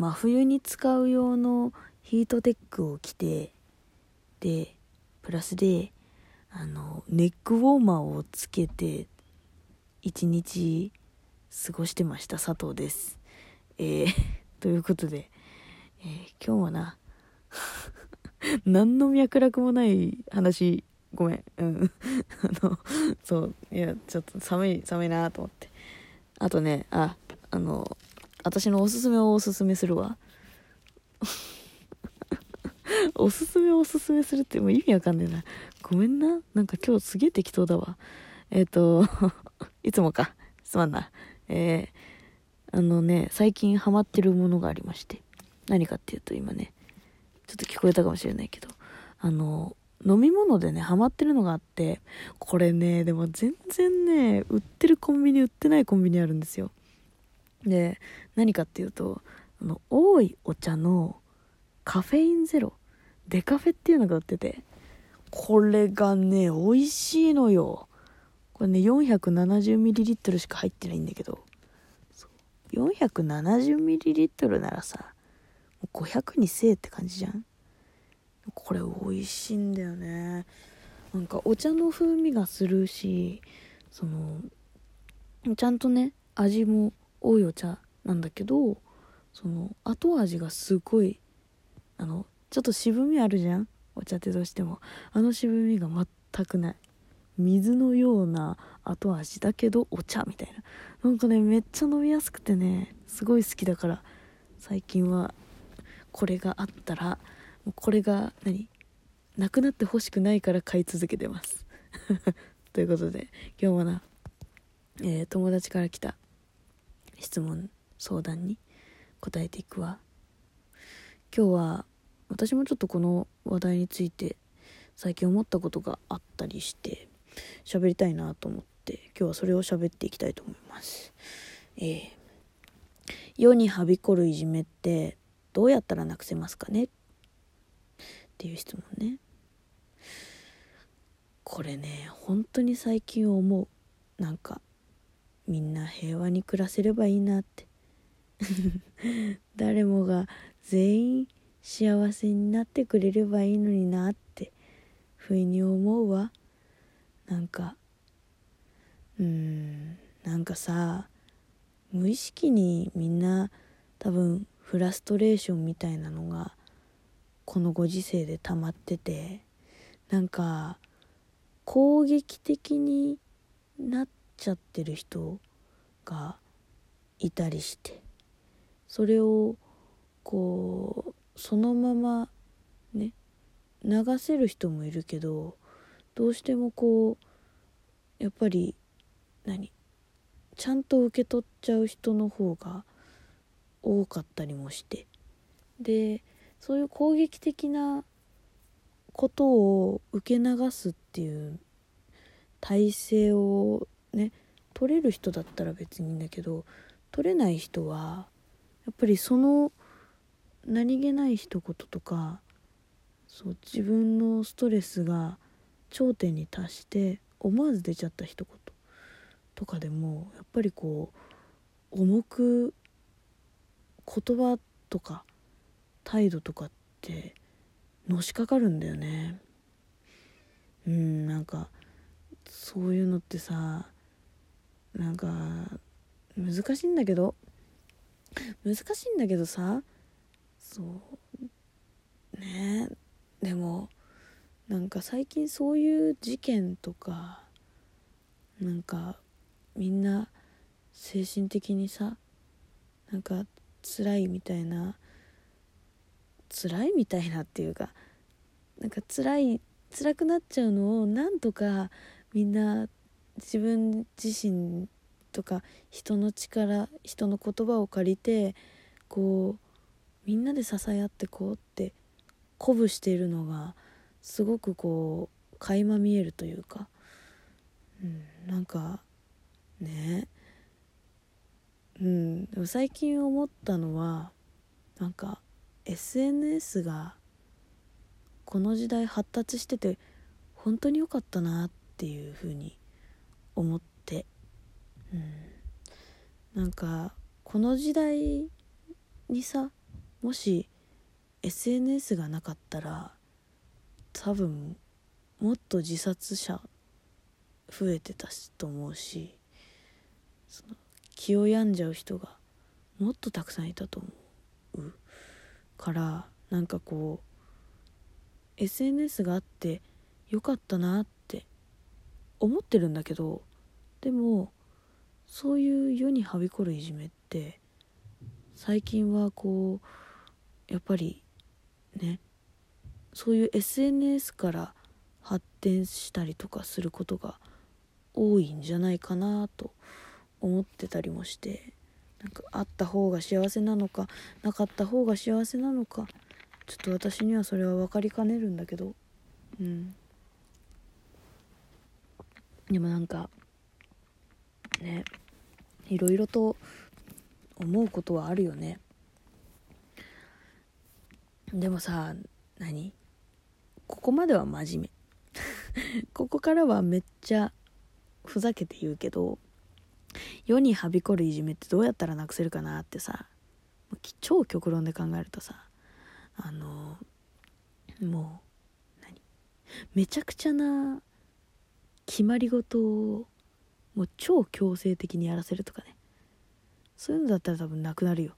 真冬に使う用のヒートテックを着てでプラスであのネックウォーマーをつけて一日過ごしてました。佐藤です。えー、ということで、えー、今日はな 何の脈絡もない話。ごめん。うん。あのそう。いやちょっと寒い寒いなと思って。あとねああの私のおすすめをおすすめするわ。おすすめをおすすめするってもう意味わかんねえな。ごめんな。なんか今日すげえ適当だわ。えっ、ー、といつもか。すまんな。えー、あのね最近ハマってるものがありまして。何かっていうと今ねちょっと聞こえたかもしれないけど。あの飲み物でねハマってるのがあって。これねでも全然ね売ってるコンビニ売ってないコンビニあるんですよ。で何かっていうとあの多いお茶のカフェインゼロデカフェっていうのが売っててこれがね美味しいのよ。これね 470ml しか入ってないんだけど 470ml ならさ500にせえって感じじゃん。これ美味しいんだよね。なんかお茶の風味がするしそのちゃんとね味も多いお茶なんだけどその後味がすごいあのちょっと渋みあるじゃん？お茶ってどうしても。あの渋みが全くない。水のような後味だけどお茶みたいな。なんかねめっちゃ飲みやすくてねすごい好きだから最近はこれがあったらもうこれが何？なくなってほしくないから買い続けてます。ということで今日もな、えー、友達から来た質問相談に答えていくわ。今日は私もちょっとこの話題について最近思ったことがあったりして喋りたいなと思って今日はそれを喋っていきたいと思います。えー、世にはびこるいじめってどうやったらなくせますかね？っていう質問ね。これね本当に最近思う。なんかみんな平和に暮らせればいいなって。誰もが全員幸せになってくれればいいのになって不意に思うわ。なんかうーんなんかさ無意識にみんな多分フラストレーションみたいなのがこのご時世で溜まっててなんか攻撃的になっちゃってる人がいたりしてそれをこうそのままね流せる人もいるけどどうしてもこうやっぱり何ちゃんと受け取っちゃう人の方が多かったりもしてでそういう攻撃的なことを受け流すっていう体制をね取れる人だったら別にいいんだけど取れない人はやっぱりその何気ない一言とかそう自分のストレスが頂点に達して思わず出ちゃった一言とかでもやっぱりこう重く言葉とか態度とかってのしかかるんだよね。うんなんかそういうのってさなんか難しいんだけど。難しいんだけどさ。そう。ね。でもなんか最近そういう事件とかなんかみんな精神的にさなんか辛いみたいな辛いみたいなっていうかなんか辛い辛くなっちゃうのをなんとかみんな自分自身とか人の力人の言葉を借りてこうみんなで支え合ってこうって鼓舞しているのがすごくこう垣間見えるというか、うん、なんかね。うんでも最近思ったのはなんか SNS がこの時代発達してて本当に良かったなっていうふうに思って、うん、なんかこの時代にさもし SNS がなかったら多分もっと自殺者増えてたしと思うしその気を病んじゃう人がもっとたくさんいたと思う。からなんかこう SNS があってよかったなって思ってるんだけどでもそういう世にはびこるいじめって最近はこうやっぱりねそういう SNS から発展したりとかすることが多いんじゃないかなと思ってたりもしてなんかあった方が幸せなのかなかった方が幸せなのかちょっと私にはそれは分かりかねるんだけど。うん。でもなんかね。いろいろと思うことはあるよね。でもさ何？ここまでは真面目。ここからはめっちゃふざけて言うけど世にはびこるいじめってどうやったらなくせるかなってさ超極論で考えるとさあのもう何？めちゃくちゃな決まり事をもう超強制的にやらせるとかね。そういうのだったら多分なくなるよ。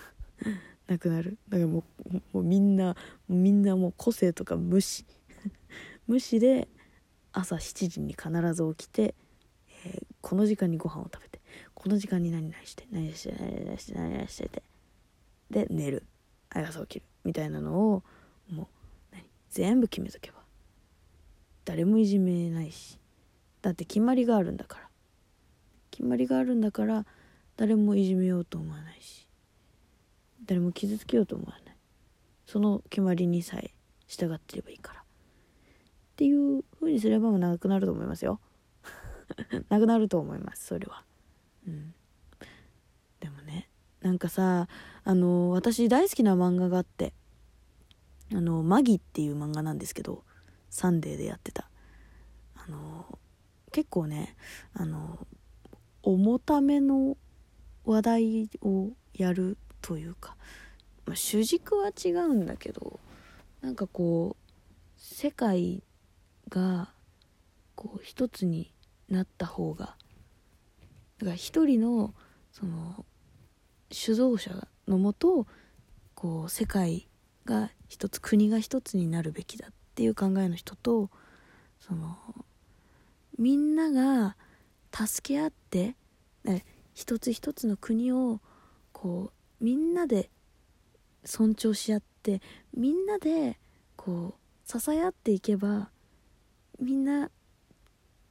なくなる。だからもうもうみんなみんなもう個性とか無視。無視で朝7時に必ず起きて、えー、この時間にご飯を食べてこの時間に何々して何々して何々して何々しててで寝る。朝起きる。みたいなのをもう何？全部決めとけば。誰もいじめないし。だって決まりがあるんだから。決まりがあるんだから誰もいじめようと思わないし誰も傷つけようと思わない。その決まりにさえ従ってればいいから。っていう風にすればもなくなると思いますよ。なくなると思いますそれは。うん。でもねなんかさあの私大好きな漫画があってあのマギっていう漫画なんですけどサンデーでやってた。結構ねあの重ための話題をやるというか、まあ、主軸は違うんだけどなんかこう世界がこう一つになった方がだから一人のその主導者のもとこう世界が一つ国が一つになるべきだっていう考えの人とそのみんなが助け合って一つ一つの国をこうみんなで尊重し合ってみんなでこう支え合っていけばみんな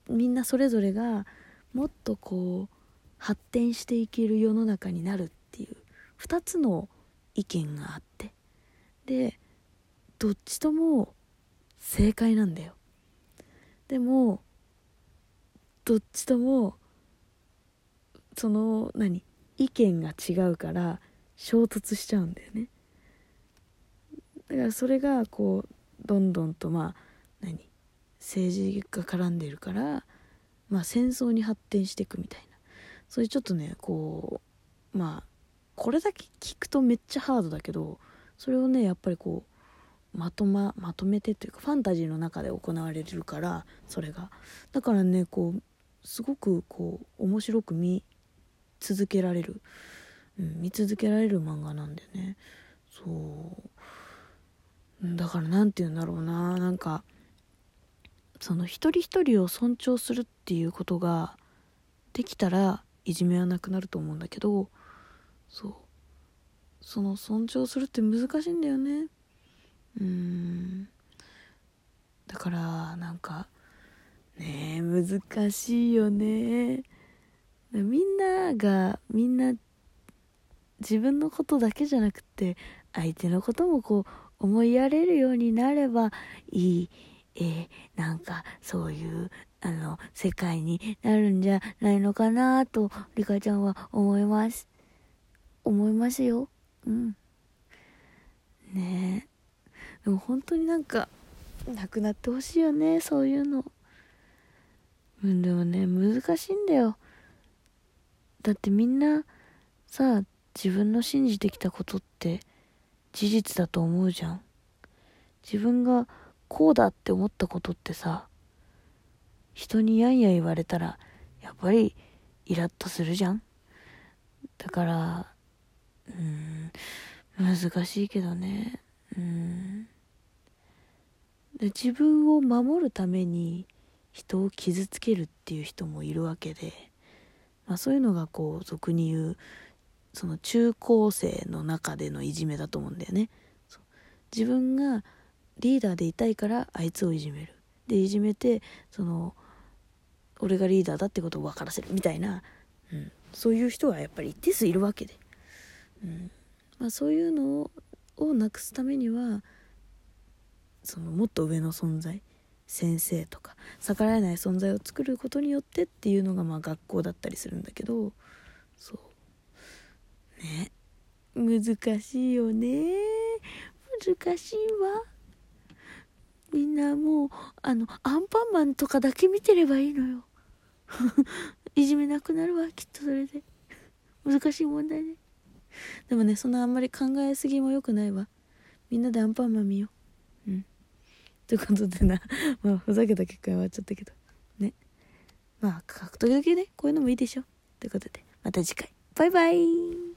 みんなそれぞれがもっとこう発展していける世の中になるっていう2つの意見があって。でどっちとも正解なんだよ。でもどっちともその何？意見が違うから衝突しちゃうんだよね。だからそれがこうどんどんとまあ何？政治が絡んでるからまあ戦争に発展していくみたいな。そういうちょっとねこうまあこれだけ聞くとめっちゃハードだけどそれをねやっぱりこうまとままとめてというかファンタジーの中で行われるからそれが。だからねこうすごくこう面白く見続けられる、うん、見続けられる漫画なんだよね。そう。だから何て言うんだろうな。なんかその一人一人を尊重するっていうことができたらいじめはなくなると思うんだけどそう。その尊重するって難しいんだよね。うん。だからなんかねえ難しいよね。みんながみんな自分のことだけじゃなくて相手のこともこう思いやれるようになればいい、えー、なんかそういうあの世界になるんじゃないのかなとリカちゃんは思います。思いますよ。うん。ねえ。でも本当になんかなくなってほしいよねそういうの。うんでもね難しいんだよ。だってみんなさ自分の信じてきたことって事実だと思うじゃん。自分がこうだって思ったことってさ人にやんや言われたらやっぱりイラッとするじゃん。だからうん難しいけどね。うん。で自分を守るために人を傷つけるっていう人もいるわけで、まあ、そういうのがこう俗に言うその中高生の中でのいじめだと思うんだよね。自分がリーダーでいたいからあいつをいじめる。でいじめてその俺がリーダーだってことを分からせる。みたいな、うん、そういう人はやっぱり一定数いるわけで、うん。まあ、そういうのをなくすためにはそのもっと上の存在。先生とか逆らえない存在を作ることによってっていうのがまあ学校だったりするんだけどそう。ね。難しいよね。難しいわ。みんなもうあのアンパンマンとかだけ見てればいいのよ。いじめなくなるわきっとそれで。難しい問題ね。でもねそんなあんまり考えすぎも良くないわ。みんなでアンパンマン見よう。うん。ということでな。まあふざけた結果に終わっちゃったけど。ね。まあ時々ね。こういうのもいいでしょ。ということでまた次回。バイバイ。